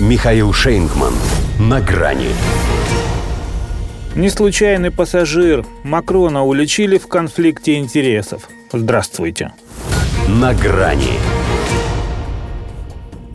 Михаил Шейнгман. На грани. Неслучайный пассажир. Макрона уличили в конфликте интересов. Здравствуйте. На грани.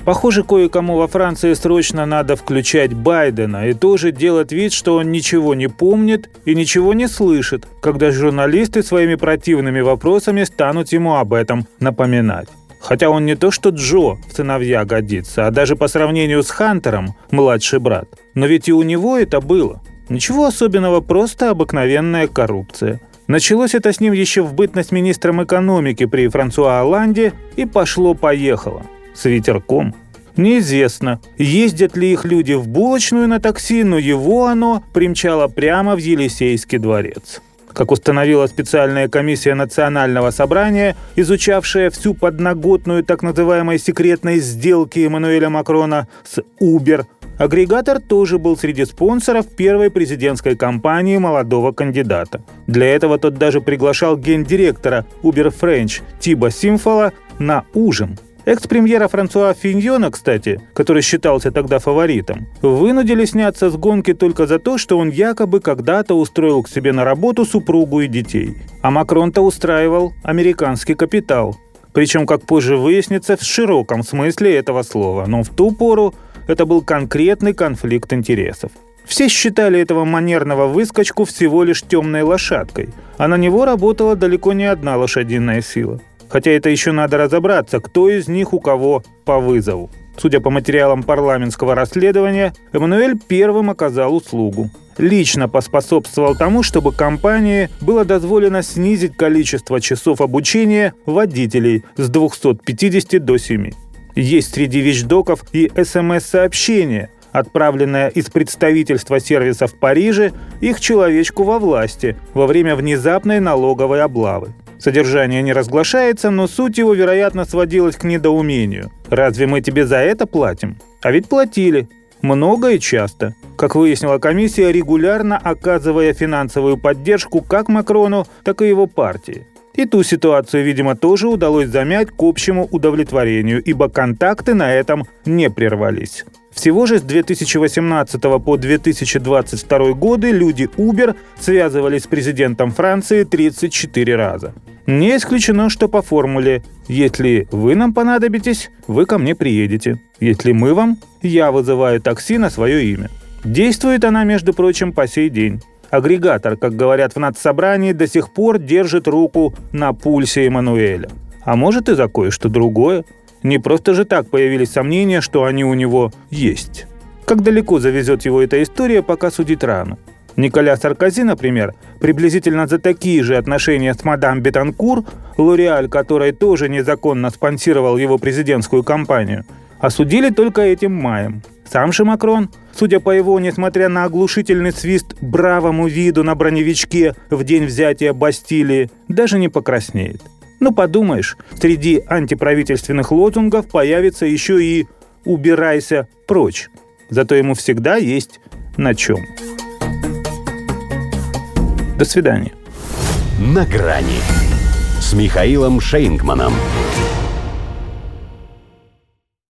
Похоже, кое-кому во Франции срочно надо включать Байдена и тоже делать вид, что он ничего не помнит и ничего не слышит, когда журналисты своими противными вопросами станут ему об этом напоминать. Хотя он не то что Джо в сыновья годится, а даже по сравнению с Хантером младший брат. Но ведь и у него это было. Ничего особенного, просто обыкновенная коррупция. Началось это с ним еще в бытность министром экономики при Франсуа Оланде и пошло-поехало. С ветерком. Неизвестно, ездят ли их люди в булочную на такси, но его оно примчало прямо в Елисейский дворец. Как установила специальная комиссия Национального собрания, изучавшая всю подноготную так называемой секретной сделки Эммануэля Макрона с Uber, агрегатор тоже был среди спонсоров первой президентской кампании молодого кандидата. Для этого тот даже приглашал гендиректора Uber French Тиба Симфола на ужин – Экс-премьера Франсуа Финьона, кстати, который считался тогда фаворитом, вынудили сняться с гонки только за то, что он якобы когда-то устроил к себе на работу супругу и детей. А Макрон-то устраивал американский капитал. Причем, как позже выяснится, в широком смысле этого слова. Но в ту пору это был конкретный конфликт интересов. Все считали этого манерного выскочку всего лишь темной лошадкой, а на него работала далеко не одна лошадиная сила. Хотя это еще надо разобраться, кто из них у кого по вызову. Судя по материалам парламентского расследования, Эммануэль первым оказал услугу. Лично поспособствовал тому, чтобы компании было дозволено снизить количество часов обучения водителей с 250 до 7. Есть среди вещдоков и СМС-сообщения, отправленное из представительства сервиса в Париже их человечку во власти во время внезапной налоговой облавы. Содержание не разглашается, но суть его, вероятно, сводилась к недоумению. Разве мы тебе за это платим? А ведь платили. Много и часто. Как выяснила комиссия, регулярно оказывая финансовую поддержку как Макрону, так и его партии. И ту ситуацию, видимо, тоже удалось замять к общему удовлетворению, ибо контакты на этом не прервались. Всего же с 2018 по 2022 годы люди Uber связывались с президентом Франции 34 раза. Не исключено, что по формуле «Если вы нам понадобитесь, вы ко мне приедете. Если мы вам, я вызываю такси на свое имя». Действует она, между прочим, по сей день. Агрегатор, как говорят в надсобрании, до сих пор держит руку на пульсе Эммануэля. А может и за кое-что другое – не просто же так появились сомнения, что они у него есть. Как далеко завезет его эта история, пока судить рано. Николя Саркози, например, приблизительно за такие же отношения с мадам Бетанкур, Лореаль, который тоже незаконно спонсировал его президентскую кампанию, осудили только этим маем. Сам же Макрон, судя по его, несмотря на оглушительный свист, бравому виду на броневичке в день взятия Бастилии, даже не покраснеет. Ну, подумаешь, среди антиправительственных лозунгов появится еще и «убирайся прочь». Зато ему всегда есть на чем. До свидания. На грани с Михаилом Шейнгманом.